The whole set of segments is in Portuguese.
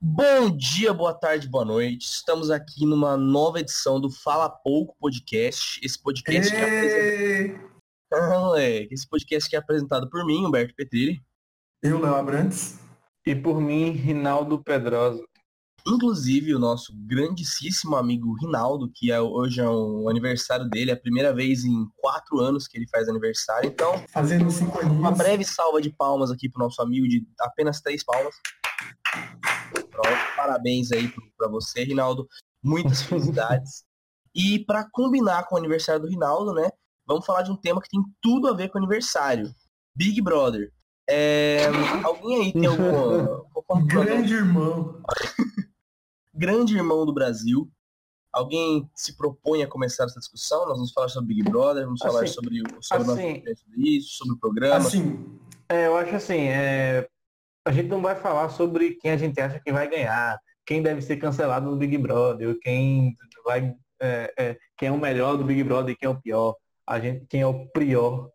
Bom dia, boa tarde, boa noite. Estamos aqui numa nova edição do Fala Pouco Podcast. Esse podcast que é apresentado... ah, é, esse podcast que é apresentado por mim, Humberto Petrilli. Eu, Léo Abrantes. E por mim, Rinaldo Pedrosa. Inclusive, o nosso grandíssimo amigo Rinaldo, que é, hoje é o aniversário dele, é a primeira vez em quatro anos que ele faz aniversário. Então, fazendo cinco. Uma breve salva de palmas aqui pro nosso amigo, de apenas três palmas. Parabéns aí para você, Rinaldo. Muitas felicidades. e para combinar com o aniversário do Rinaldo, né? Vamos falar de um tema que tem tudo a ver com o aniversário. Big Brother. É, alguém aí tem alguma. Grande irmão. Grande irmão do Brasil. Alguém se propõe a começar essa discussão? Nós vamos falar sobre Big Brother, vamos falar assim, sobre, sobre, assim, sobre isso, sobre o programa. Assim, é, eu acho assim, é, a gente não vai falar sobre quem a gente acha que vai ganhar, quem deve ser cancelado no Big Brother, quem vai, é, é, quem é o melhor do Big Brother e quem é o pior. A gente, quem é o prior.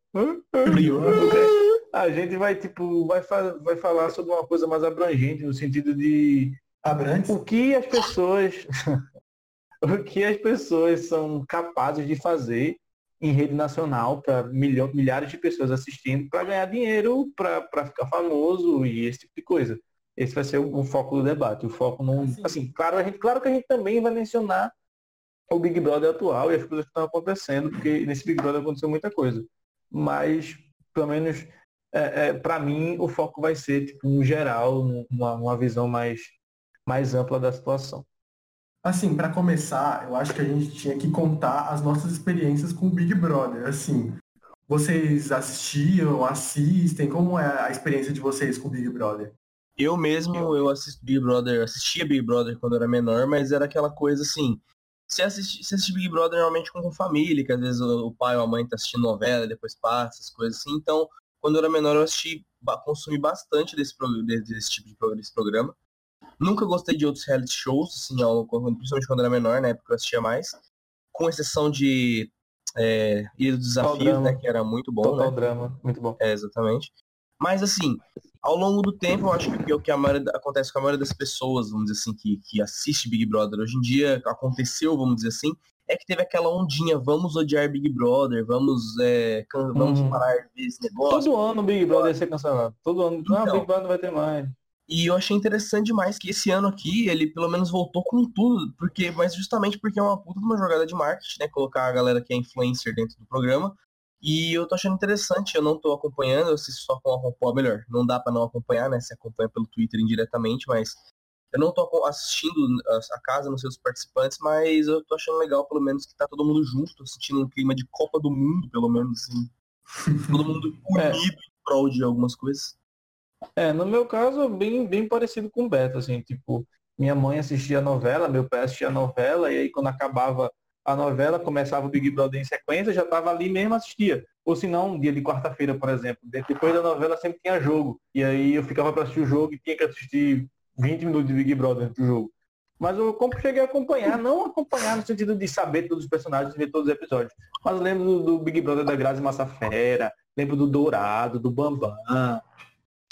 Prior. A gente vai, tipo, vai, fa vai falar sobre uma coisa mais abrangente, no sentido de Abrantes. o que as pessoas. o que as pessoas são capazes de fazer em rede nacional para milhares de pessoas assistindo para ganhar dinheiro, para ficar famoso e esse tipo de coisa. Esse vai ser o, o foco do debate. O foco não. Assim, assim, claro, a gente, claro que a gente também vai mencionar o Big Brother atual e as coisas que estão acontecendo, porque nesse Big Brother aconteceu muita coisa. Mas, pelo menos, é, é, para mim, o foco vai ser, tipo, um geral, uma, uma visão mais, mais ampla da situação. Assim, para começar, eu acho que a gente tinha que contar as nossas experiências com o Big Brother. Assim, vocês assistiam, assistem? Como é a experiência de vocês com o Big Brother? Eu mesmo, eu assisto Big Brother, assistia Big Brother quando era menor, mas era aquela coisa assim, você assiste, você assiste Big Brother normalmente com família, que às vezes o, pai ou a mãe tá assistindo novela, depois passa, essas coisas assim. Então, quando eu era menor, eu assisti, consumi bastante desse, desse tipo de desse programa. Nunca gostei de outros reality shows, assim, principalmente quando era menor, na época eu assistia mais. Com exceção de é, Ilha dos Desafios, né? Que era muito bom, Total né? drama, muito bom. É, exatamente. Mas assim, ao longo do tempo, eu acho que é o que a maioria, acontece com a maioria das pessoas, vamos dizer assim, que, que assiste Big Brother hoje em dia, aconteceu, vamos dizer assim, é que teve aquela ondinha, vamos odiar Big Brother, vamos, é, vamos uhum. parar desse negócio. Todo ano o Big Brother ia ser cancelado. Todo ano, então, ah, Big Brother não vai ter mais. E eu achei interessante demais que esse ano aqui ele pelo menos voltou com tudo, porque mas justamente porque é uma puta de uma jogada de marketing, né? Colocar a galera que é influencer dentro do programa. E eu tô achando interessante, eu não tô acompanhando, eu assisto só com a melhor, não dá para não acompanhar, né? Se acompanha pelo Twitter indiretamente, mas eu não tô assistindo a casa, não sei os participantes, mas eu tô achando legal, pelo menos, que tá todo mundo junto, tô sentindo um clima de Copa do Mundo, pelo menos, assim. todo mundo unido é. em prol de algumas coisas. É, no meu caso, bem, bem parecido com o Beto, assim, tipo, minha mãe assistia a novela, meu pai assistia a novela, e aí quando acabava a novela, começava o Big Brother em sequência, já estava ali mesmo assistia. Ou se não, um dia de quarta-feira, por exemplo, depois da novela sempre tinha jogo. E aí eu ficava para assistir o jogo e tinha que assistir 20 minutos de Big Brother do jogo. Mas eu cheguei a acompanhar, não acompanhar no sentido de saber todos os personagens, ver todos os episódios. Mas lembro do, do Big Brother da Grazi Massafera, lembro do Dourado, do Bambam,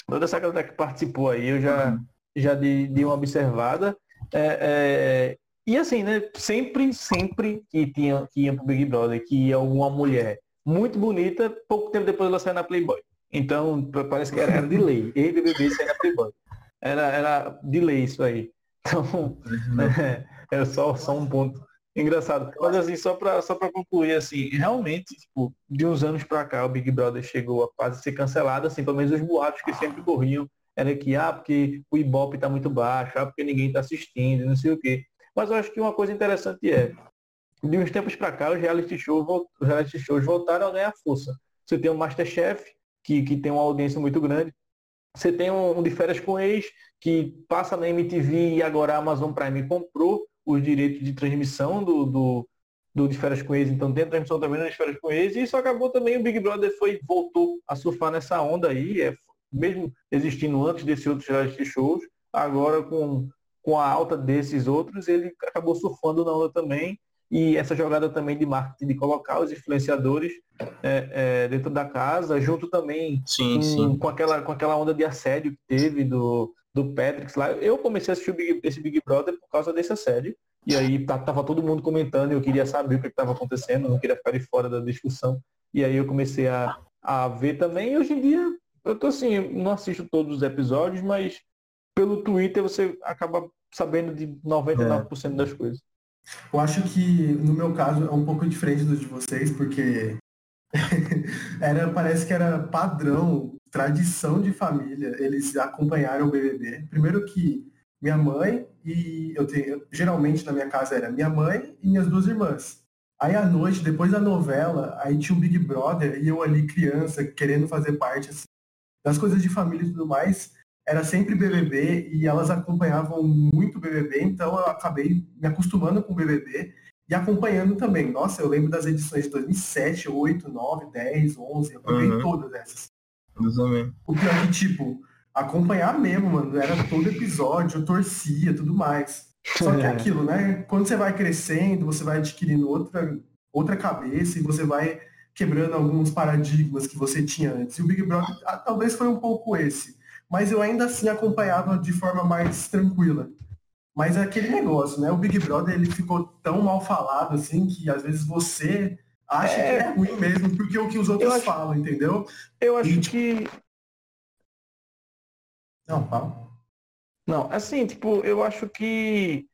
toda essa galera que participou aí, eu já, já dei, dei uma observada. É, é, e assim, né? Sempre, sempre que tinha que ia pro Big Brother, que ia alguma mulher muito bonita, pouco tempo depois ela saiu na Playboy. Então, parece que era, era de lei. E BBB saiu na Playboy. Era, era de lei isso aí. Então, é, é só, só um ponto engraçado. Mas assim, só para só pra concluir, assim, realmente, tipo, de uns anos para cá, o Big Brother chegou a quase ser cancelado, assim, pelo menos os boatos que sempre corriam era que, ah, porque o Ibope tá muito baixo, ah, porque ninguém tá assistindo, não sei o quê. Mas eu acho que uma coisa interessante é, de uns tempos para cá, os reality, shows, os reality shows voltaram a ganhar força. Você tem o Masterchef, que, que tem uma audiência muito grande. Você tem um, um de férias com ex, que passa na MTV e agora a Amazon Prime comprou os direitos de transmissão do, do, do de férias com ex, então tem a transmissão também nas férias com ex, e isso acabou também, o Big Brother foi, voltou a surfar nessa onda aí, é, mesmo existindo antes desses outros reality shows, agora com, com a alta desses outros, ele acabou surfando na onda também, e essa jogada também de marketing, de colocar os influenciadores é, é, dentro da casa, junto também sim, com, sim. com, aquela, com aquela onda de assédio que teve do, do Patrick lá. Eu comecei a assistir Big, esse Big Brother por causa dessa série. E aí tá, tava todo mundo comentando e eu queria saber o que estava acontecendo, não queria ficar de fora da discussão. E aí eu comecei a, a ver também. E hoje em dia, eu tô assim, não assisto todos os episódios, mas pelo Twitter você acaba sabendo de 99% é. das coisas. Eu acho que no meu caso é um pouco diferente do de vocês, porque era, parece que era padrão, tradição de família, eles acompanharam o BBB. Primeiro que minha mãe e eu tenho, geralmente na minha casa era minha mãe e minhas duas irmãs. Aí à noite, depois da novela, aí tinha o Big Brother e eu ali criança querendo fazer parte assim, das coisas de família e tudo mais, era sempre BBB e elas acompanhavam muito BBB, então eu acabei me acostumando com o BBB e acompanhando também. Nossa, eu lembro das edições de 2007, 8, 9, 10, 11, eu acompanhei uhum. todas essas. O pior é que, tipo, acompanhar mesmo, mano, era todo episódio, eu torcia, tudo mais. Só que é aquilo, né? Quando você vai crescendo, você vai adquirindo outra, outra cabeça e você vai quebrando alguns paradigmas que você tinha antes. E o Big Brother ah, talvez foi um pouco esse. Mas eu ainda assim acompanhava de forma mais tranquila. Mas é aquele negócio, né? O Big Brother ele ficou tão mal falado assim que às vezes você acha é... que é ruim mesmo, porque é o que os outros acho... falam, entendeu? Eu acho e, que. Não, fala. Não, assim, tipo, eu acho que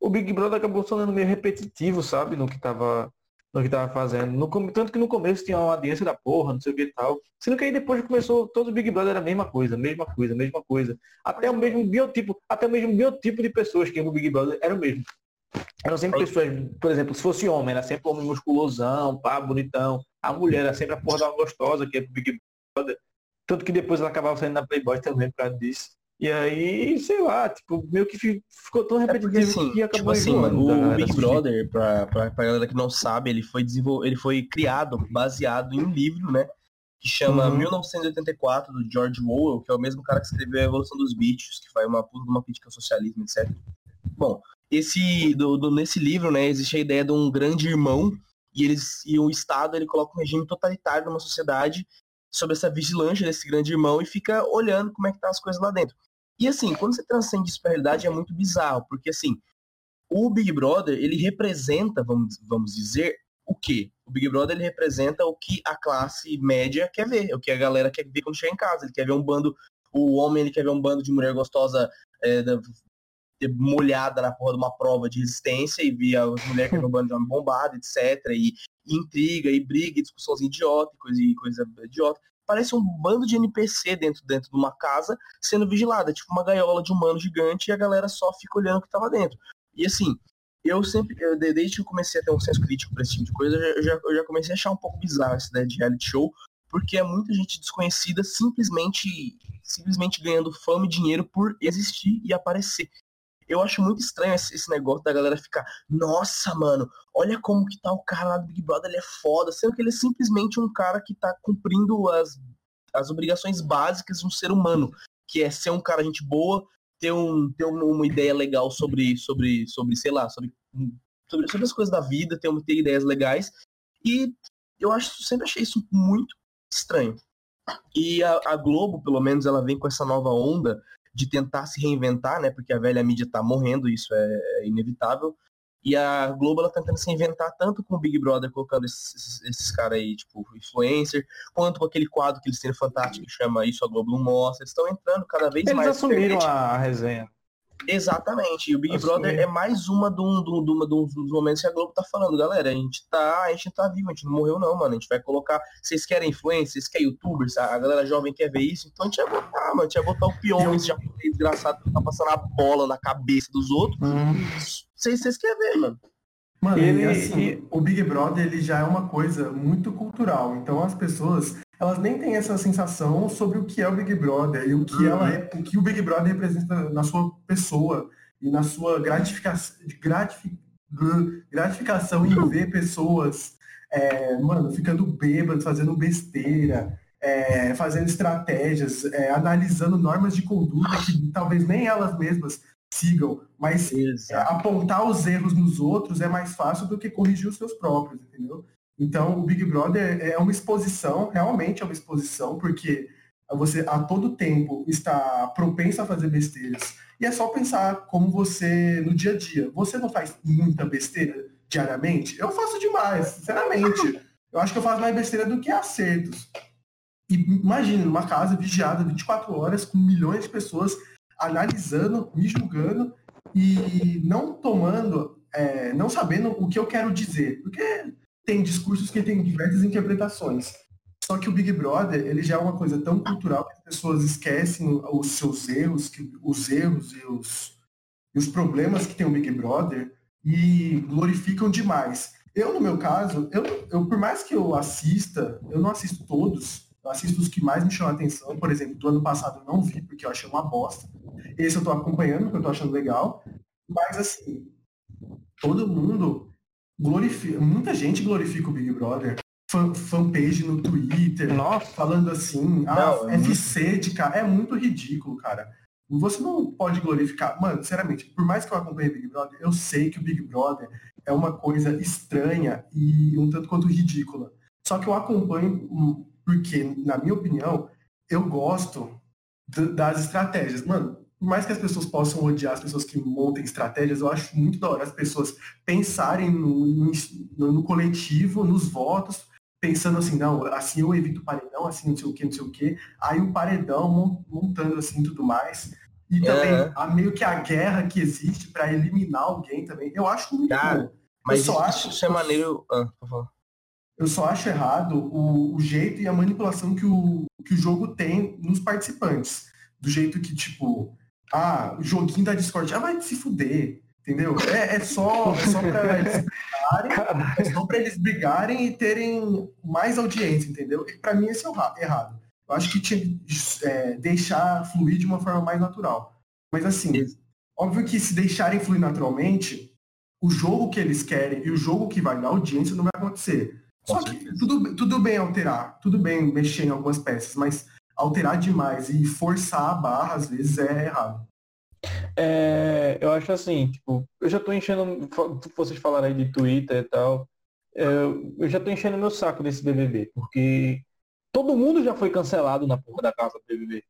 o Big Brother acabou sendo meio repetitivo, sabe? No que tava no que tava fazendo. No, tanto que no começo tinha uma audiência da porra, não sei o que e tal. Sendo que aí depois começou, todo o Big Brother era a mesma coisa, mesma coisa, mesma coisa. Até o mesmo biotipo, até o mesmo biotipo de pessoas que no Big Brother era o mesmo. Eram sempre pessoas, por exemplo, se fosse homem, era sempre homem musculosão, pá, bonitão. A mulher era sempre a porra da gostosa que é Big Brother. Tanto que depois ela acabava saindo na Playboy também por causa disso. E aí, sei lá, tipo, meio que ficou tão repetitivo é porque, assim, que acabou tipo assim, o Big Brother, pra, pra, pra galera que não sabe, ele foi desenvol... ele foi criado baseado em um livro, né? Que chama uhum. 1984, do George Orwell, que é o mesmo cara que escreveu A Evolução dos Bichos, que foi uma puta uma crítica ao socialismo, etc. Bom, esse, do, do, nesse livro, né, existe a ideia de um grande irmão, e eles e o Estado ele coloca um regime totalitário numa sociedade sobre essa vigilância desse grande irmão e fica olhando como é que tá as coisas lá dentro. E assim, quando você transcende isso pra realidade é muito bizarro, porque assim, o Big Brother, ele representa, vamos, vamos dizer, o quê? O Big Brother, ele representa o que a classe média quer ver, o que a galera quer ver quando chega em casa. Ele quer ver um bando, o homem, ele quer ver um bando de mulher gostosa é, molhada na porra de uma prova de resistência e via as mulheres que um bando de homem bombado, etc. E, e intriga, e briga, e discussões idiotas, e coisa idiota parece um bando de NPC dentro, dentro de uma casa sendo vigilada, tipo uma gaiola de humano gigante e a galera só fica olhando o que tava dentro. E assim, eu sempre, eu, desde que eu comecei a ter um senso crítico pra esse tipo de coisa, eu já, eu já comecei a achar um pouco bizarro essa ideia de reality show, porque é muita gente desconhecida simplesmente simplesmente ganhando fama e dinheiro por existir e aparecer. Eu acho muito estranho esse, esse, negócio da galera ficar, nossa, mano, olha como que tá o cara lá do Big Brother, ele é foda, sendo que ele é simplesmente um cara que tá cumprindo as, as obrigações básicas de um ser humano, que é ser um cara gente boa, ter, um, ter uma ideia legal sobre, sobre, sobre sei lá, sobre, sobre, sobre as coisas da vida, ter, ter ideias legais. E eu acho, sempre achei isso muito estranho. E a, a Globo, pelo menos, ela vem com essa nova onda de tentar se reinventar, né? Porque a velha mídia tá morrendo, isso é, é inevitável. E a Globo ela tá tentando se inventar tanto com o Big Brother, colocando esses, esses caras aí, tipo, influencer, quanto com aquele quadro que eles têm fantástico que chama Isso a Globo não mostra. Eles estão entrando cada vez eles mais. Eles assumiram a resenha. Exatamente. E o Big Brother é mais uma de um, dos momentos que a Globo tá falando, galera. A gente tá, a gente tá vivo, a gente não morreu não, mano. A gente vai colocar. Vocês querem influência, vocês querem youtubers, a galera jovem quer ver isso, então a gente vai botar, mano. A gente vai botar o pior, esse japonês desgraçado que tá passando a bola na cabeça dos outros. Hum. Vocês, vocês querem ver, mano. Mano, ele, assim, o Big Brother ele já é uma coisa muito cultural. Então as pessoas elas nem têm essa sensação sobre o que é o Big Brother e o que, uhum. ela é, o, que o Big Brother representa na sua pessoa e na sua gratificação, gratific, gratificação em ver pessoas, é, mano, ficando bêbadas, fazendo besteira, é, fazendo estratégias, é, analisando normas de conduta que talvez nem elas mesmas sigam, mas apontar os erros nos outros é mais fácil do que corrigir os seus próprios, entendeu? Então, o Big Brother é uma exposição, realmente é uma exposição, porque você a todo tempo está propenso a fazer besteiras. E é só pensar como você, no dia a dia, você não faz muita besteira diariamente? Eu faço demais, sinceramente. Eu acho que eu faço mais besteira do que acertos. E imagina, numa casa vigiada 24 horas, com milhões de pessoas analisando, me julgando e não tomando, é, não sabendo o que eu quero dizer. Porque tem discursos que têm diversas interpretações. Só que o Big Brother, ele já é uma coisa tão cultural que as pessoas esquecem os seus erros, que, os erros e os, e os problemas que tem o Big Brother e glorificam demais. Eu, no meu caso, eu, eu, por mais que eu assista, eu não assisto todos, eu assisto os que mais me chamam a atenção. Por exemplo, do ano passado eu não vi, porque eu achei uma bosta. Esse eu tô acompanhando, porque eu tô achando legal. Mas, assim, todo mundo glorifica, muita gente glorifica o Big Brother. Fan, fanpage no Twitter, Nossa. falando assim, ah, Não, é FC de cara. É muito ridículo, cara. Você não pode glorificar. Mano, sinceramente, por mais que eu acompanhe Big Brother, eu sei que o Big Brother é uma coisa estranha e um tanto quanto ridícula. Só que eu acompanho hum, porque, na minha opinião, eu gosto das estratégias. Mano, por mais que as pessoas possam odiar as pessoas que montem estratégias, eu acho muito da hora as pessoas pensarem no, no, no coletivo, nos votos, pensando assim, não, assim eu evito o paredão, assim não sei o que, não sei o que. Aí o paredão mon- montando assim tudo mais. E também É. a, meio que a guerra que existe para eliminar alguém também. Eu acho muito Cara, bom. Mas só isso, acho- isso é maneiro. Ah, por favor. Eu só acho errado o, o jeito e a manipulação que o, que o jogo tem nos participantes. Do jeito que, tipo, ah, o joguinho da Discord, ah, vai se fuder, entendeu? É, é só, é só pra eles brigarem, é só pra eles brigarem e terem mais audiência, entendeu? Pra mim esse é o ra- errado. Eu acho que tinha que é, deixar fluir de uma forma mais natural. Mas assim, óbvio que se deixarem fluir naturalmente, o jogo que eles querem e o jogo que vai dar audiência não vai acontecer. Só que tudo, tudo bem alterar, tudo bem mexer em algumas peças, mas alterar demais e forçar a barra, às vezes, é errado. É, eu acho assim, tipo, eu já tô enchendo, vocês falaram aí de Twitter e tal, é, eu já tô enchendo meu saco desse BBB, porque todo mundo já foi cancelado na porra da casa do BBB.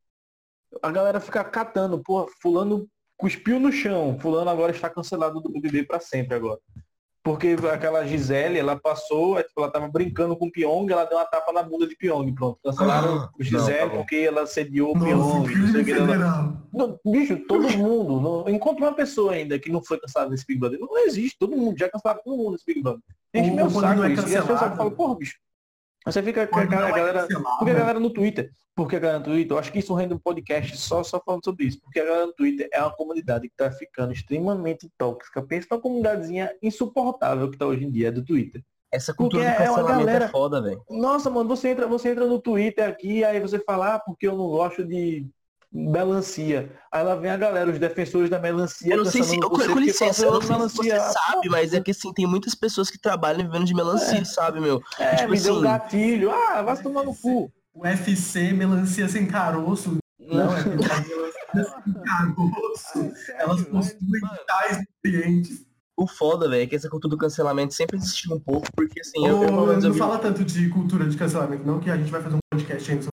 A galera fica catando, porra, fulano cuspiu no chão, fulano agora está cancelado do BBB pra sempre agora. Porque aquela Gisele, ela passou, tipo, ela tava brincando com o Pyong, ela deu uma tapa na bunda de Pyong, pronto. Cancelaram Ah, o Gisele não, tá porque ela sediou o Pyong, que não sei o que. ela- não, bicho, todo mundo. Não, encontra uma pessoa ainda que não foi cancelada nesse Big Brother. Não existe, todo mundo. Já cancelaram todo mundo nesse Big Brother. Enche Ou meu saco é isso. E as pessoas falam, porra, bicho. Você fica com a, é galera. Porque a galera no Twitter. Porque a galera no Twitter, eu acho que isso rende um podcast só, só falando sobre isso. Porque a galera no Twitter é uma comunidade que tá ficando extremamente tóxica. Pensa numa comunidadezinha insuportável que tá hoje em dia, é do Twitter. Essa cultura Porque do é uma cancelamento galera- é foda, velho. Nossa, mano, você entra, você entra no Twitter aqui, aí você fala, ah, porque eu não gosto de melancia. Aí lá vem a galera, os defensores da melancia. Eu não sei se. cancelando Com, você com porque licença, eu não sei se você sabe, mas é que assim, tem muitas pessoas que trabalham vivendo de melancia, sabe, meu? É, tipo me deu um assim- gatilho. Ah, vai se tomar no cu. O FC, melancia sem caroço. Não, é melancia sem caroço. Elas possuem tais nutrientes. O foda, velho, é que essa cultura do cancelamento sempre existiu um pouco, porque assim, eu, Ô, eu, menos, eu não vi- fala tanto de cultura de cancelamento, não, que a gente vai fazer um podcast ainda sobre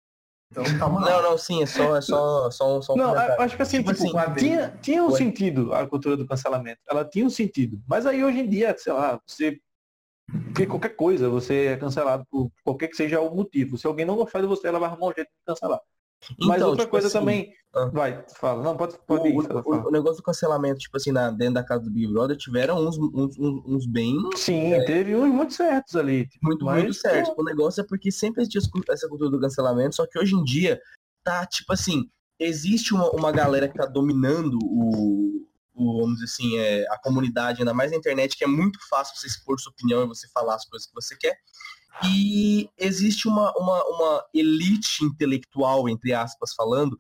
Então, calma lá. Não, não, sim, é só, é só, só, um- só um Não, comentário. acho que assim, Tipo tipo, assim, tinha, tinha um sentido a cultura do cancelamento. Ela tinha um sentido. Mas aí hoje em dia, sei lá, você. Porque qualquer coisa, você é cancelado por qualquer que seja o motivo. Se alguém não gostar de você, ela vai arrumar um jeito de cancelar. Mas Então, outra tipo coisa assim, também. ah. Vai, fala. Não, pode, O, pode ir. o- fala, o- fala. o negócio do cancelamento, tipo assim, na, dentro da casa do Big Brother, tiveram uns, uns, uns, bem Sim, teve uns muito certos ali. tipo, muito, mas, muito certo. O negócio é porque sempre existiu essa cultura do cancelamento, só que hoje em dia tá, tipo assim, existe uma, uma galera que tá dominando o, o, vamos dizer assim, é, a comunidade, ainda mais na internet, que é muito fácil você expor sua opinião e você falar as coisas que você quer. E existe uma, uma, uma elite intelectual, entre aspas, falando,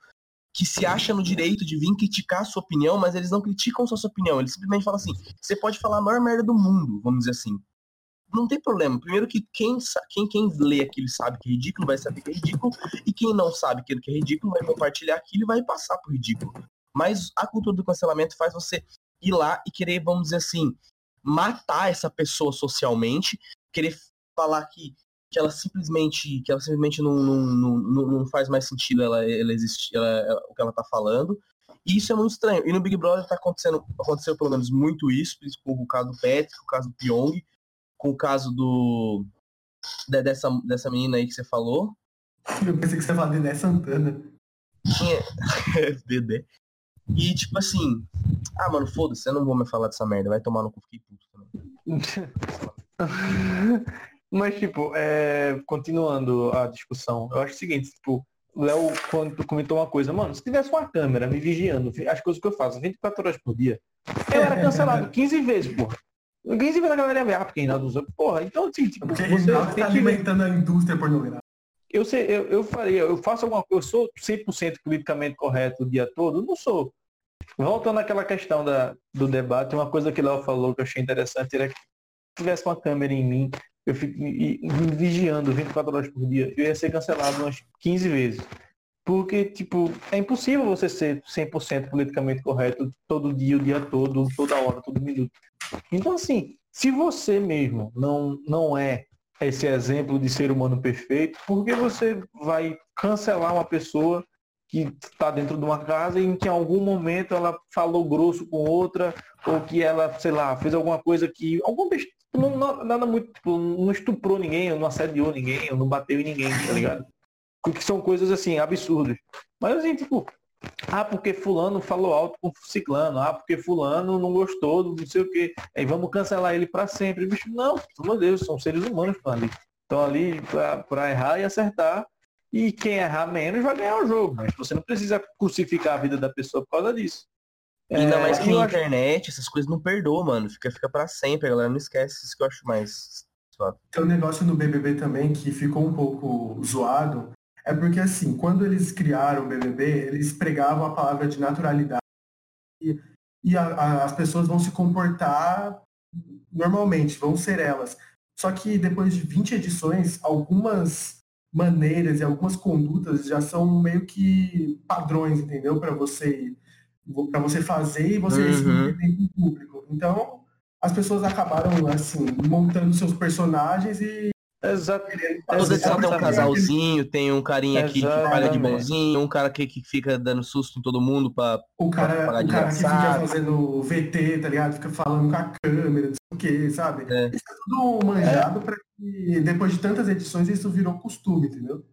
que se acha no direito de vir criticar a sua opinião, mas eles não criticam sua opinião, eles simplesmente falam assim, você pode falar a maior merda do mundo, vamos dizer assim. Não tem problema. Primeiro que quem, quem, quem lê aquilo sabe que é ridículo vai saber que é ridículo, e quem não sabe aquilo que é ridículo vai compartilhar aquilo e vai passar por ridículo. Mas a cultura do cancelamento faz você ir lá e querer, vamos dizer assim, matar essa pessoa socialmente, querer falar que, que ela simplesmente, que ela simplesmente não, não, não, não faz mais sentido ela, ela existir, o que ela tá falando. E isso é muito estranho. E no Big Brother tá acontecendo, aconteceu pelo menos muito isso, com o caso do Patrick, o caso do Pyong, com o caso do dessa, dessa menina aí que você falou. Eu pensei que você falava Dedé Santana. É, Dedé. E tipo assim, ah, mano, foda-se, eu não vou me falar dessa merda, vai tomar no cu, fiquei puto também. Mas, tipo, é, continuando a discussão, eu acho o seguinte, tipo, Léo, quando comentou uma coisa, mano, se tivesse uma câmera me vigiando, as coisas que eu faço 24 horas por dia, eu era cancelado 15 vezes, porra. 15 vezes a galera ia ver, ah, porque Reinaldo usa, porra, então assim, tipo, porque você tá tem alimentando a indústria pornográfica. Eu sei, eu, eu faria, eu faço alguma coisa, eu sou 100% politicamente correto o dia todo? Não sou. Voltando àquela questão da, do debate, uma coisa que Léo falou que eu achei interessante era que se tivesse uma câmera em mim, eu fico me, vigiando 24 horas por dia, eu ia ser cancelado umas 15 vezes. Porque, tipo, é impossível você ser 100% politicamente correto todo dia, o dia todo, toda hora, todo minuto. Então, assim, se você mesmo não, não é esse exemplo de ser humano perfeito, por que você vai cancelar uma pessoa que está dentro de uma casa e em que em algum momento ela falou grosso com outra, ou que ela, sei lá, fez alguma coisa que. Algum não, não, nada muito, tipo, não estuprou ninguém, não assediou ninguém, não bateu em ninguém, tá ligado? Porque são coisas assim, absurdas. Mas assim, tipo, ah, porque fulano falou alto com ciclano, ah, porque fulano não gostou não sei o quê. Aí vamos cancelar ele para sempre. Bicho, não, de Deus, são seres humanos estão ali. Ali para errar e acertar. E quem errar menos vai ganhar o jogo. Mas você não precisa crucificar a vida da pessoa por causa disso. Ainda é, mais que na internet, essas coisas não perdoam, mano. Fica, fica pra sempre, a galera não esquece. Isso que eu acho mais. Tem um negócio no BBB também que ficou um pouco zoado. É porque, assim, quando eles criaram o BBB, eles pregavam a palavra de naturalidade. E, e a, a, as pessoas vão se comportar normalmente, vão ser elas. Só que depois de 20 edições, algumas maneiras e algumas condutas já são meio que padrões, entendeu? Para você para você fazer e você uhum. receber público. Então, as pessoas acabaram, assim, montando seus personagens e. Exato. Toda edição tem um casalzinho, tem um carinha aqui que paga de bonzinho, um cara que, que fica dando susto em todo mundo pra. O cara, pra o cara que fica fazendo VT, tá ligado? Fica falando com a câmera, não sei o que, sabe? É. Isso é tudo manjado é. pra que depois de tantas edições isso virou costume, entendeu?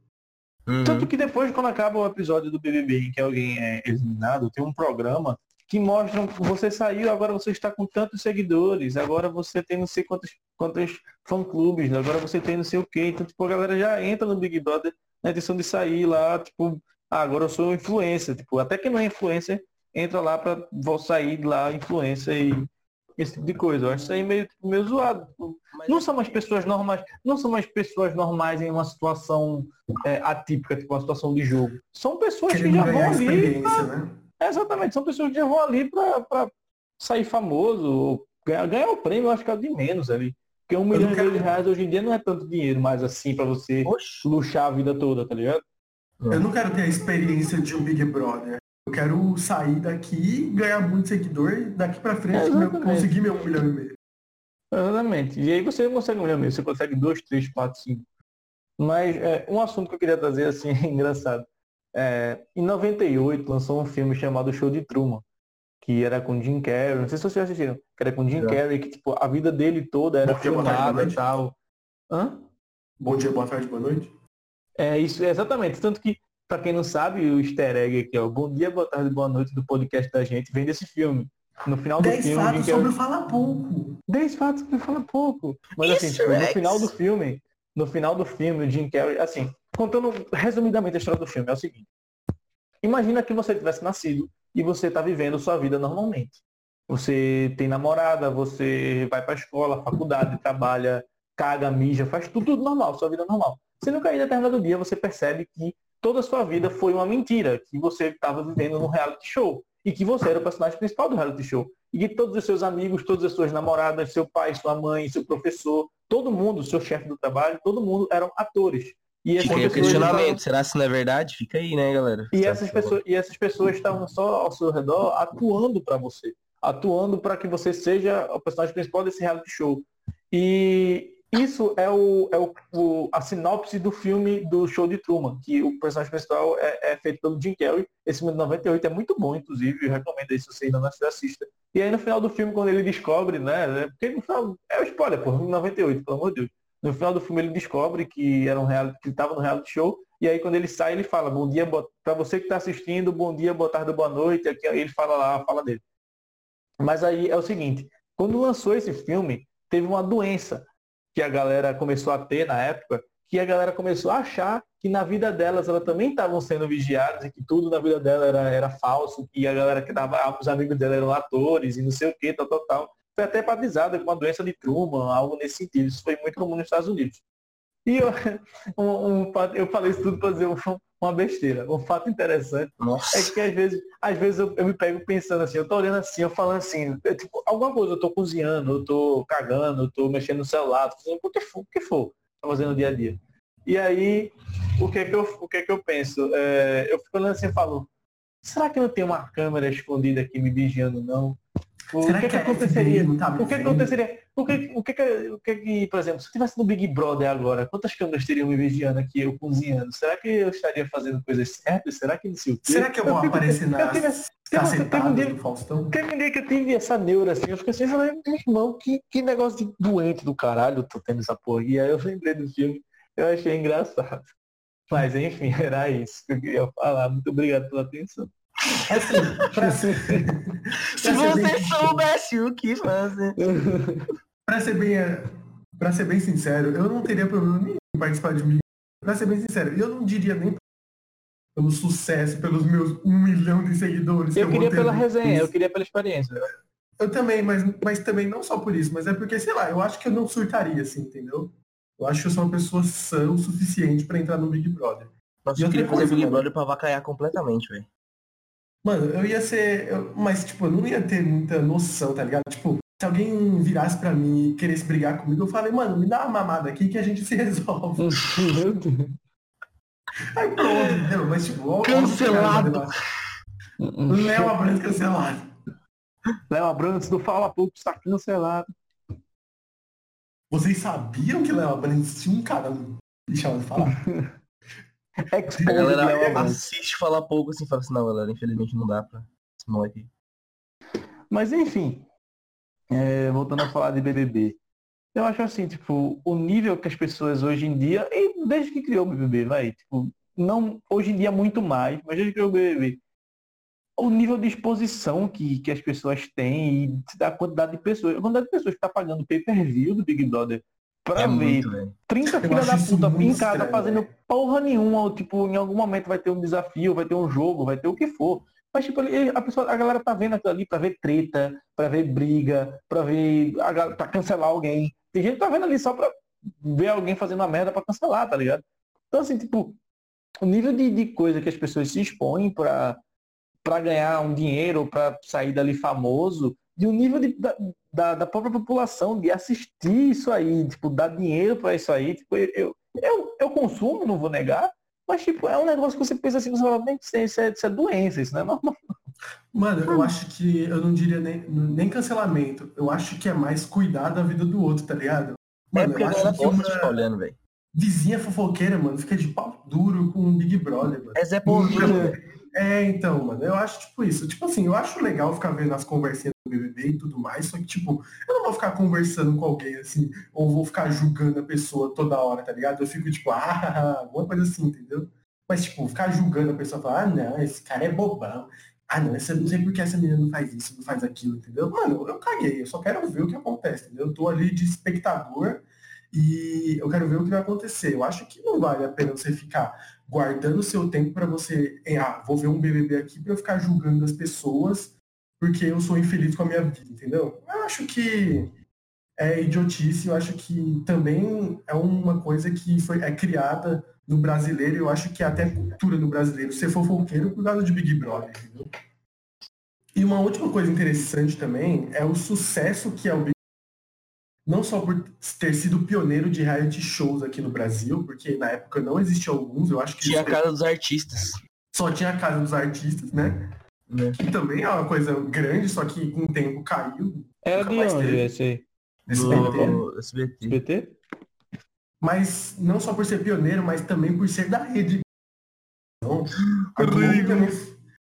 Uhum. Tanto que depois, quando acaba o episódio do BBB em que alguém é eliminado, tem um programa que mostra que você saiu, agora você está com tantos seguidores, agora você tem não sei quantos, quantos fã-clubes, agora você tem não sei o quê. Então, tipo, a galera já entra no Big Brother na intenção de sair lá, tipo, ah, agora eu sou influencer. Tipo, até que não é influencer, entra lá para vou sair lá influencer e esse tipo de coisa. Eu acho isso aí meio, meio zoado. Não são mais pessoas normais, não são mais pessoas normais em uma situação é, atípica, tipo uma situação de jogo. São pessoas que já vão ali. Pra... Né? exatamente, são pessoas que já vão ali para sair famoso, ganhar, ganhar o prêmio, eu acho que é de menos ali. Porque um milhão quero... de reais hoje em dia não é tanto dinheiro mais assim para você Oxi. luxar a vida toda, tá ligado? Eu não quero ter a experiência de um Big Brother. Eu quero sair daqui, ganhar muito seguidor e daqui para frente é conseguir meu um milhão e meio. Exatamente. E aí você não consegue um milhão e meio, você consegue dois, três, quatro, cinco. Mas é, um assunto que eu queria trazer assim, é engraçado. É, em 98 lançou um filme chamado Show de Truman, que era com Jim Carrey, não sei se vocês assistiram, que era com Jim é. Carrey, que tipo, a vida dele toda era Bom filmada e tal. Hã? Bom dia, boa tarde, boa noite. É isso, exatamente. Tanto que para quem não sabe, o easter egg aqui, ó, Bom Dia, Boa Tarde, Boa Noite do podcast da gente vem desse filme. No final do Dez filme. fatos sobre eu... Fala Pouco. Dez fatos sobre Fala Pouco. Mas assim, tipo, no final do filme, no final do filme, o Jim Carrey, assim, contando resumidamente a história do filme, é o seguinte. Imagina que você tivesse nascido e você está vivendo sua vida normalmente. Você tem namorada, você vai para a escola, faculdade, trabalha, caga, mija, faz tudo, tudo normal, sua vida normal. Sendo que aí, determinado dia, você percebe que toda a sua vida foi uma mentira, que você estava vivendo num reality show e que você era o personagem principal do reality show. E que todos os seus amigos, todas as suas namoradas, seu pai, sua mãe, seu professor, todo mundo, seu chefe do trabalho, todo mundo eram atores. E Fica aí o questionamento, estavam... será se não é verdade? Fica aí, né, galera? E essas, pessoas, e essas pessoas estavam só ao seu redor atuando para você. Atuando para que você seja o personagem principal desse reality show. E isso é, o, é o, o, a sinopse do filme do show de Truman, que o personagem principal é, é feito pelo Jim Carrey. Esse filme de 98 é muito bom, inclusive, eu recomendo aí se você ainda não assista. E aí no final do filme, quando ele descobre, né? Porque no final. É o spoiler, pô, 98, pelo amor de Deus. No final do filme ele descobre que era um reality, que estava no reality show. E aí quando ele sai, ele fala, bom dia, para você que está assistindo, bom dia, boa tarde, boa noite. Aqui, ele fala lá, fala dele. Mas aí é o seguinte, quando lançou esse filme, teve uma doença que a galera começou a ter na época, que a galera começou a achar que na vida delas elas também estavam sendo vigiadas e que tudo na vida dela era, era falso, que a galera que dava, os amigos dela eram atores e não sei o que, tal, tal, tal. Foi até batizada com uma doença de Truman, algo nesse sentido. Isso foi muito comum nos Estados Unidos. E eu, um, um, eu falei isso tudo para dizer uma besteira. Um fato interessante Nossa. é que às vezes, às vezes eu, eu, me pego pensando assim, eu tô olhando assim, eu falando assim, é, tipo, alguma coisa, eu tô cozinhando, eu tô cagando, eu tô mexendo no celular, tô fazendo o que for, o que for, tô fazendo no dia a dia. E aí, o que é que eu, o que é que eu penso? É, eu fico olhando assim e falo, será que não tem uma câmera escondida aqui me vigiando, não? O que, que, que, aconteceria? Tá o que, que aconteceria? O que, o que, o que, por exemplo, se eu estivesse no Big Brother agora, quantas câmeras teriam me vigiando aqui, eu cozinhando? Será que eu estaria fazendo coisas certas? Será que não sei o quê? Será que eu vou eu aparecer na cacetadas do Faustão? Teve um dia que eu tive essa neura assim, eu fiquei assim, falei, irmão, que, que negócio de doente do caralho tô tendo essa porra. E aí eu lembrei do filme, eu achei engraçado. Mas enfim, era isso que eu queria falar. Muito obrigado pela atenção. Assim, pra ser... Se você bem... soubesse o que fazer. pra ser bem. Pra ser bem sincero, eu não teria problema nenhum em participar de mim. Pra ser bem sincero, eu não diria nem pelo sucesso, pelos meus um milhão de seguidores. Eu que queria eu pela resenha, isso. eu queria pela experiência. Eu também, mas, mas também não só por isso, mas é porque, sei lá, eu acho que eu não surtaria, assim, entendeu? Eu acho que eu sou uma pessoa sã o suficiente para entrar no Big Brother. Nossa, eu queria fazer Big Brother pra vacaiar completamente, velho. Mano, eu ia ser. Eu, mas, tipo, eu não ia ter muita noção, tá ligado? Tipo, se alguém virasse pra mim e queresse brigar comigo, eu falei, mano, me dá uma mamada aqui que a gente se resolve. Aí pronto, entendeu? Mas tipo, Cancelado. Léo Abrantes cancelado. Léo Abrantes do Fala Pouco está cancelado. Vocês sabiam que Léo Abrantes tinha um cara. Deixa eu falar. a galera assiste falar pouco assim, fala assim, não, galera, infelizmente não dá pra esse moleque. Mas enfim, é, voltando a falar de BBB. Eu acho assim, tipo, o nível que as pessoas hoje em dia, e desde que criou o BBB, vai, tipo, não, hoje em dia muito mais, mas desde que criou o BBB, o nível de exposição que, que as pessoas têm e a quantidade de pessoas, a quantidade de pessoas que está pagando pay-per-view do Big Brother pra é ver muito, 30 filha da puta em casa estranho, fazendo véio. porra nenhuma, ou, tipo, em algum momento vai ter um desafio, vai ter um jogo, vai ter o que for. Mas tipo, a pessoa, a galera tá vendo aquilo ali pra ver treta, pra ver briga, pra ver. A, pra cancelar alguém. Tem gente que tá vendo ali só pra ver alguém fazendo uma merda pra cancelar, tá ligado? Então assim, tipo, o nível de, de coisa que as pessoas se expõem pra, pra ganhar um dinheiro, pra sair dali famoso, de um nível de, da, da, própria população de assistir isso aí, tipo, dar dinheiro para isso aí. Tipo, eu, eu, eu consumo, não vou negar, mas tipo, é um negócio que você pensa assim, você fala, isso é, isso é doença, isso não é normal. Mano, eu acho que eu não diria nem, nem cancelamento. Eu acho que é mais cuidar da vida do outro, tá ligado? Mano, é porque eu acho que uma... olhando, velho. Vizinha fofoqueira, mano, fica de pau duro com o Big Brother, mano. É Zé Povinho. É, então, mano, eu acho tipo isso. Tipo assim, eu acho legal ficar vendo as conversinhas do BBB e tudo mais, só que, tipo, eu não vou ficar conversando com alguém assim, ou vou ficar julgando a pessoa toda hora, tá ligado? Eu fico tipo, ah, alguma coisa assim, entendeu? Mas, tipo, ficar julgando a pessoa, falar, ah, não, esse cara é bobão. Ah, não, essa, não sei por que essa menina não faz isso, não faz aquilo, entendeu? Mano, eu caguei, eu só quero ver o que acontece, entendeu? Eu tô ali de espectador e eu quero ver o que vai acontecer. Eu acho que não vale a pena você ficar guardando seu tempo para você, ah, vou ver um BBB aqui para eu ficar julgando as pessoas porque eu sou infeliz com a minha vida, entendeu? Eu acho que é idiotice, eu acho que também é uma coisa que foi, é criada no brasileiro, eu acho que é até cultura no brasileiro ser fofoqueiro por causa de Big Brother, entendeu? E uma última coisa interessante também é o sucesso que é o Big não só por ter sido pioneiro de reality shows aqui no Brasil, porque na época não existiam alguns, eu acho que... Tinha a Casa dos Artistas. Só tinha a Casa dos Artistas, né? É. Que também é uma coisa grande, só que com o tempo caiu. É de onde esse aí? SBT. SBT? mas não só por ser pioneiro, mas também por ser da rede. Então, a, Globo tem, uma-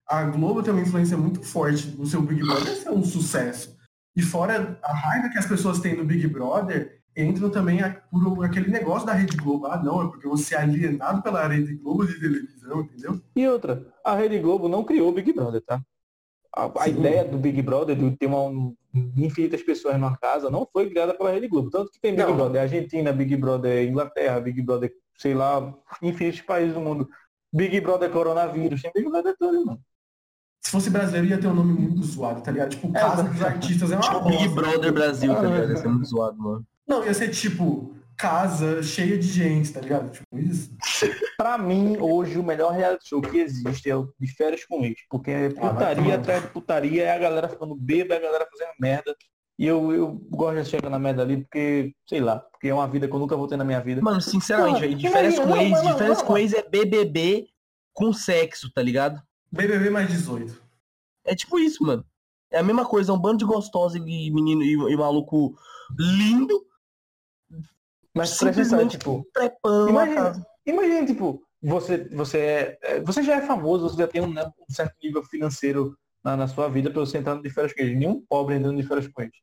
a Globo tem uma influência muito forte no seu Big Brother ser um sucesso. E fora a raiva que as pessoas têm no Big Brother, entram também a- por aquele negócio da Rede Globo. Ah, não, é porque você é alienado pela Rede Globo de televisão, entendeu? E outra, a Rede Globo não criou o Big Brother, tá? A, a ideia do Big Brother, de ter uma, um- infinitas pessoas numa casa, não foi criada pela Rede Globo. Tanto que tem Big Não. Brother Argentina, Big Brother Inglaterra, Big Brother, sei lá, infinitos países do mundo. Big Brother Coronavírus, tem Big Brother todo, mano. Se fosse brasileiro, ia ter um nome muito zoado, tá ligado? Tipo, Casa dos Artistas é uma Tipo Big. Brother Brasil, tá Ah, ligado? é. Ia ser muito zoado, mano. Não, ia ser tipo, casa cheia de gente, tá ligado? Tipo isso. Pra mim, hoje, o melhor reality show que existe é o de férias com ex. Porque é vai putaria tomar. atrás de putaria, é a galera ficando bêbada, é a galera fazendo merda. E eu, eu gosto de chegar na merda ali porque, sei lá, porque é uma vida que eu nunca vou ter na minha vida. Mano, sinceramente, velho, de férias com ex, de férias com ex é BBB com sexo, tá ligado? BBB mais 18. É tipo isso, mano. É a mesma coisa, é um bando de gostosa e menino e, e maluco lindo, Mas simplesmente tipo, trepando na Imagina, imagina, tipo, você, você, é, é, você já é famoso, você já tem um, né, um certo nível financeiro na, na sua vida para você entrar de férias com eles. Nenhum pobre entrando de férias com eles.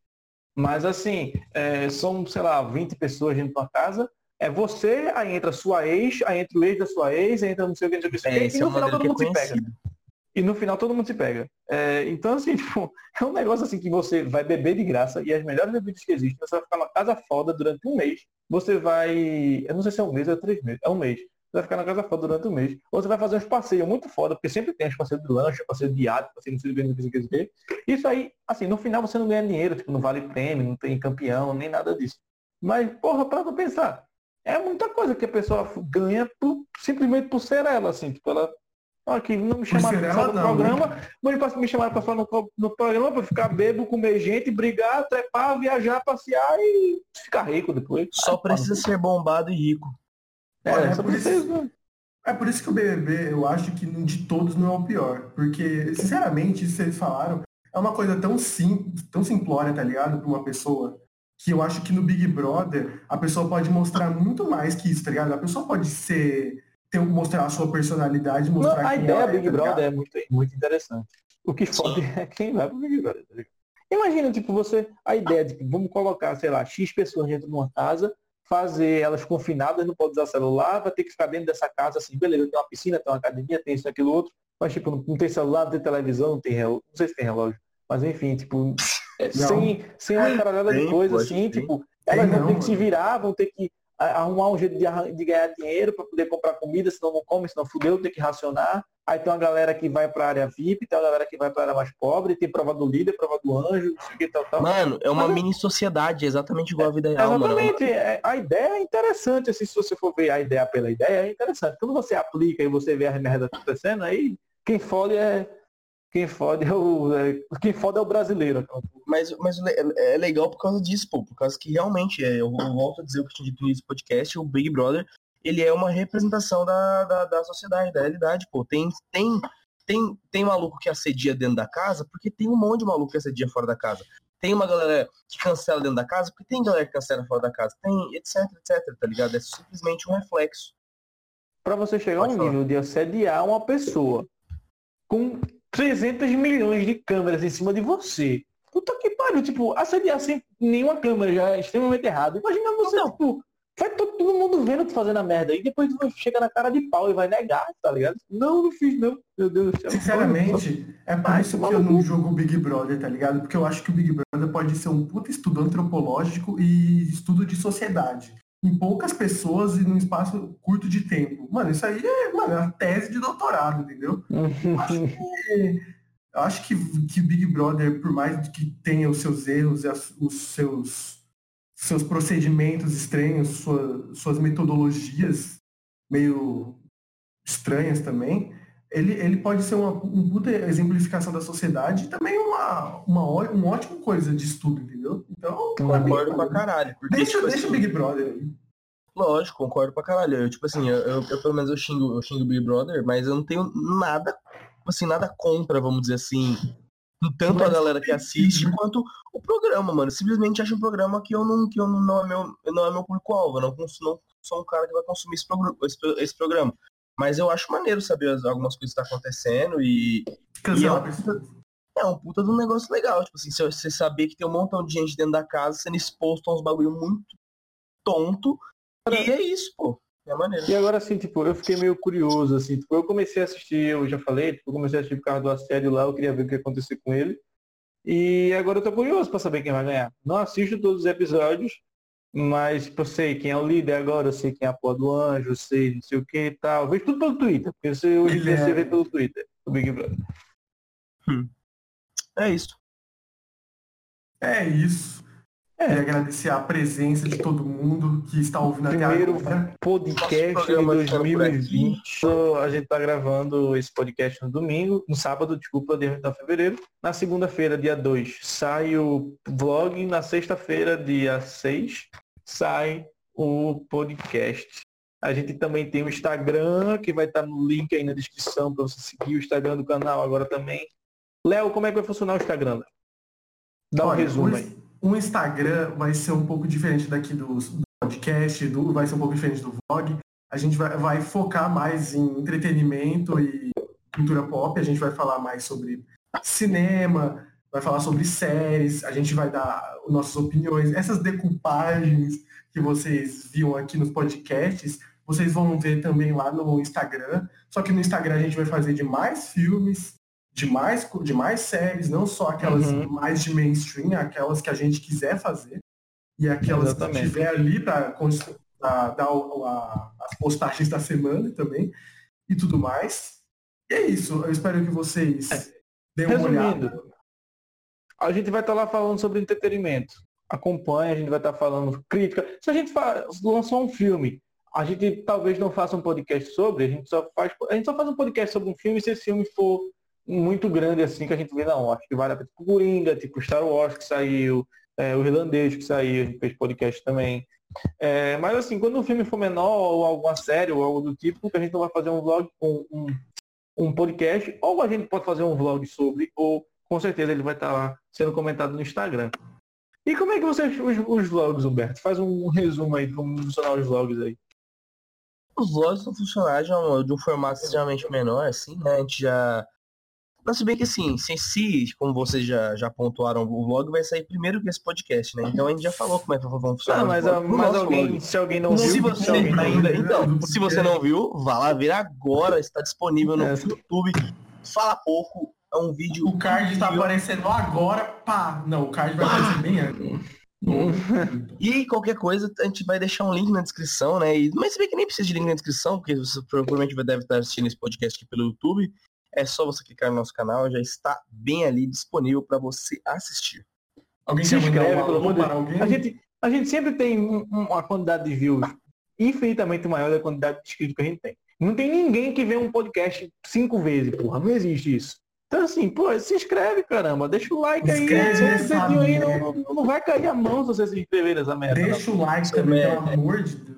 Mas assim, é, são, sei lá, 20 pessoas dentro de uma casa. É você, aí entra sua ex, aí entra o ex da sua ex, aí entra não sei o que, não sei o que, É, e é no um final todo que é mundo se pega. E no final todo mundo se pega. É, então, assim, tipo, é um negócio assim que você vai beber de graça e as melhores bebidas que existem, você vai ficar numa casa foda durante um mês. Você vai. Eu não sei se é um mês ou é três meses. É um mês. Você vai ficar na casa foda durante um mês. Ou você vai fazer uns passeios muito foda, porque sempre tem uns passeios de lanche, passeio de iate, passeio que, não sei o que. Isso aí, assim, no final você não ganha dinheiro, tipo, não vale prêmio, não tem campeão, nem nada disso. Mas, porra, para pensar. É muita coisa que a pessoa ganha por- simplesmente por ser ela, assim. Tipo, ela. Ó, que não me chamaram pra ela, falar no não, né? programa, mas me chamaram pra falar no, no programa pra ficar bebo, comer gente, brigar, trepar, viajar, passear e ficar rico depois. Só Ah, precisa ser bombado e rico. É, Olha, é por isso- precisa. É por isso que o BBB, eu acho que de todos não é o pior. Porque, sinceramente, isso que vocês falaram, é uma coisa tão simples, tão simplória, tá ligado? Pra uma pessoa. Que eu acho que no Big Brother, a pessoa pode mostrar muito mais que isso, tá ligado? A pessoa pode ser. Ter, mostrar a sua personalidade, Não, mostrar a quem ideia ela do é, Big tá? Brother é muito, muito interessante. O que fode é quem vai pro Big Brother. tá? Imagina, tipo, você, a ideia de, tipo, vamos colocar, sei lá, X pessoas dentro de uma casa, fazer elas confinadas, não pode usar celular, vai ter que ficar dentro dessa casa, assim, beleza, tem uma piscina, tem uma academia, tem isso, aquilo, outro, mas, tipo, não, não tem celular, não tem televisão, não tem relógio, não sei se tem relógio, mas enfim, tipo, é, Não. sem, sem uma caralhada de Tem, coisa, assim, que tem. tipo, Tem elas vão não, ter que se virar, vão ter que a- arrumar um jeito de, de ganhar dinheiro para poder comprar comida, senão não come, senão fudeu, tem que racionar. Aí tem uma galera que vai para a área VIP, tem uma galera que vai para a área mais pobre, tem prova do líder, prova do anjo, não sei o que tal, tal. Mano, é uma Mas é- mini sociedade, exatamente igual a vida real, mano. Exatamente, é- a ideia é interessante, assim, se você for ver a ideia pela ideia, é interessante. Quando você aplica e você vê a merda acontecendo, aí quem fode é. Quem fode é o. é- quem fode é o brasileiro. Mas, mas le- é legal por causa disso, pô. Por causa que realmente, é, eu, eu volto a dizer o que tinha dito do podcast, o Big Brother, ele é uma representação da, da, da sociedade, da realidade, pô. Tem, tem, tem, tem maluco que assedia dentro da casa, porque tem um monte de maluco que assedia fora da casa. Tem uma galera que cancela dentro da casa, porque tem galera que cancela fora da casa. Tem, etc, etc, tá ligado? É simplesmente um reflexo. Para você chegar Pode um falar. nível de assediar uma pessoa com 300 milhões de câmeras em cima de você. Puta que pariu, tipo, assediar sem nenhuma câmera já é extremamente errado. Imagina você, Não. tipo, vai todo, mundo vendo tu fazendo a merda e depois tu vai chegar na cara de pau e vai negar, tá ligado? Não, não fiz não. Meu Deus do céu. Sinceramente, é por Ai, isso que eu não jogo Big Brother, tá ligado? Porque eu acho que o Big Brother pode ser um puta estudo antropológico e estudo de sociedade. Em poucas pessoas e num espaço curto de tempo. Mano, isso aí é, mano, é uma tese de doutorado, entendeu? Eu acho que, acho que, que Big Brother, por mais que tenha os seus erros e as- os seus, seus procedimentos estranhos, sua- suas metodologias meio estranhas também, ele, ele pode ser uma, um puta exemplificação da sociedade e também uma, uma, uma ótima coisa de estudo, entendeu? Então, Concordo pra caralho. Porque, deixa, tipo deixa o assim, Big Brother aí. Lógico, concordo pra caralho. Eu, tipo assim, eu, eu- eu, pelo menos eu xingo, eu xingo o Big Brother, mas eu não tenho nada, assim, nada contra, vamos dizer assim, tanto a galera que assiste quanto o programa, mano. Simplesmente acho um programa que eu não, que eu não, não é meu, não é meu público-alvo. Não, não sou um cara que vai consumir esse, programa, esse, esse programa. Mas eu acho maneiro saber algumas coisas que tá acontecendo e. e é, puta, é um puta de um negócio legal. Tipo assim, você saber que tem um montão de gente dentro da casa sendo exposto a uns bagulho muito tonto. E é isso, pô. É maneiro. E agora, assim, tipo, eu fiquei meio curioso, assim, tipo, eu comecei a assistir, eu já falei, tipo, eu comecei a assistir por causa do assédio lá, eu queria ver o que ia acontecer com ele. E agora eu tô curioso pra saber quem vai ganhar. Não assisto todos os episódios, mas tipo, eu sei quem é o líder agora, eu sei quem é a porra do anjo, eu sei não sei o que e tal. Eu vejo tudo pelo Twitter, porque você hoje em você vê pelo Twitter, o Big Brother. Hum. É isso. É isso. É. E agradecer a presença de todo mundo que está ouvindo Primeiro até agora. podcast de 2020. A gente está gravando esse podcast no domingo, no sábado, desculpa, dia 29 de fevereiro. Na segunda-feira, dia 2, sai o vlog. Na sexta-feira, dia 6, sai o podcast. A gente também tem o Instagram, que vai estar no link aí na descrição para você seguir o Instagram do canal agora também. Léo, como é que vai funcionar o Instagram? Dá um Olha, resumo aí o Instagram vai ser um pouco diferente daqui do, do podcast, do, vai ser um pouco diferente do vlog. A gente vai, vai focar mais em entretenimento e cultura pop. A gente vai falar mais sobre cinema, vai falar sobre séries, a gente vai dar nossas opiniões. Essas decoupagens que vocês viam aqui nos podcasts, vocês vão ver também lá no Instagram. Só que no Instagram a gente vai fazer de mais filmes, de mais, de mais séries, não só aquelas uhum. mais de mainstream, aquelas que a gente quiser fazer, e aquelas Exatamente. que tiver ali para dar as postagens da semana também, e tudo mais. E é isso, eu espero que vocês é. deem uma Resumindo, olhada. A gente vai estar tá lá falando sobre entretenimento. Acompanha, a gente vai estar tá falando crítica. Se a gente lançou um filme, a gente talvez não faça um podcast sobre, a gente só faz, a gente só faz um podcast sobre um filme se esse filme for muito grande assim que a gente vê, não. Acho que vale a pena. Tipo Coringa, tipo Star Wars que saiu, é, o Irlandês que saiu, a gente fez podcast também. É, mas assim, quando o filme for menor, ou alguma série, ou algo do tipo, a gente não vai fazer um vlog com um, um podcast, ou a gente pode fazer um vlog sobre, ou com certeza ele vai estar lá sendo comentado no Instagram. E como é que você os, os vlogs, Humberto? Faz um resumo aí de como funcionar os vlogs aí. Os vlogs vão funcionar de um, de um formato extremamente menor, assim, né? A gente já mas se bem que assim, se, se, como vocês já, já pontuaram, o vlog vai sair primeiro que esse podcast, né? Então a gente já falou como é que vão funcionar. Não, mas, mas alguém, vlog. se alguém não, viu, se você ainda, viu, então, se você não viu, vá lá ver agora, está disponível no é. YouTube. Fala pouco, é um vídeo. O card está aparecendo agora, pá. Não, o card vai aparecer bem antes. e qualquer coisa, a gente vai deixar um link na descrição, né? E, mas se bem que nem precisa de link na descrição, porque você provavelmente deve estar assistindo esse podcast aqui pelo YouTube é só você clicar no nosso canal, já está bem ali disponível para você assistir. Alguém se inscreve, pelo amor de Deus. A gente, a gente sempre tem um, uma quantidade de views infinitamente maior da quantidade de inscritos que a gente tem. Não tem ninguém que vê um podcast cinco vezes, porra. Não existe isso. Então assim, pô, se inscreve, caramba. Deixa o like aí. aí não, não, não, vai cair a mão se você se inscrever nessa merda. Deixa o like também, pelo amor de Deus.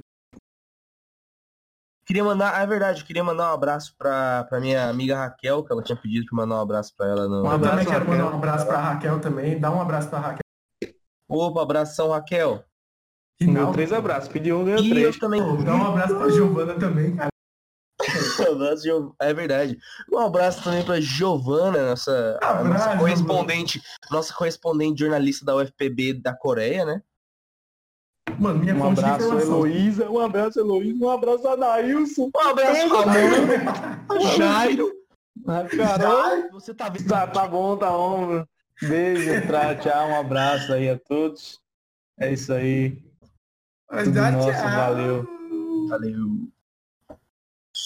Queria mandar, ah, é verdade, queria mandar um abraço pra, pra minha amiga Raquel, que ela tinha pedido pra mandar um abraço pra ela. No... Um abraço, eu também quero mandar um abraço pra Raquel também. Dá um abraço pra Raquel. Opa, abração, Raquel. Final. três abraços, pedi um, ganhou três. Eu também. dá um abraço pra Giovana também, cara. é verdade. Um abraço também para Giovana, nossa, abraço, nossa correspondente, nossa correspondente jornalista da UFPB da Coreia, né? Mano, minha um abraço, Heloísa. Um abraço, Heloísa. Um abraço, Anailson. Um abraço, Ramon. Jairo. Ah, Carol. Você tá vendo? Tá, tá bom, tá bom. Beijo, pra, tchau, um abraço aí a todos. É isso aí. Tudo nosso, valeu. Valeu.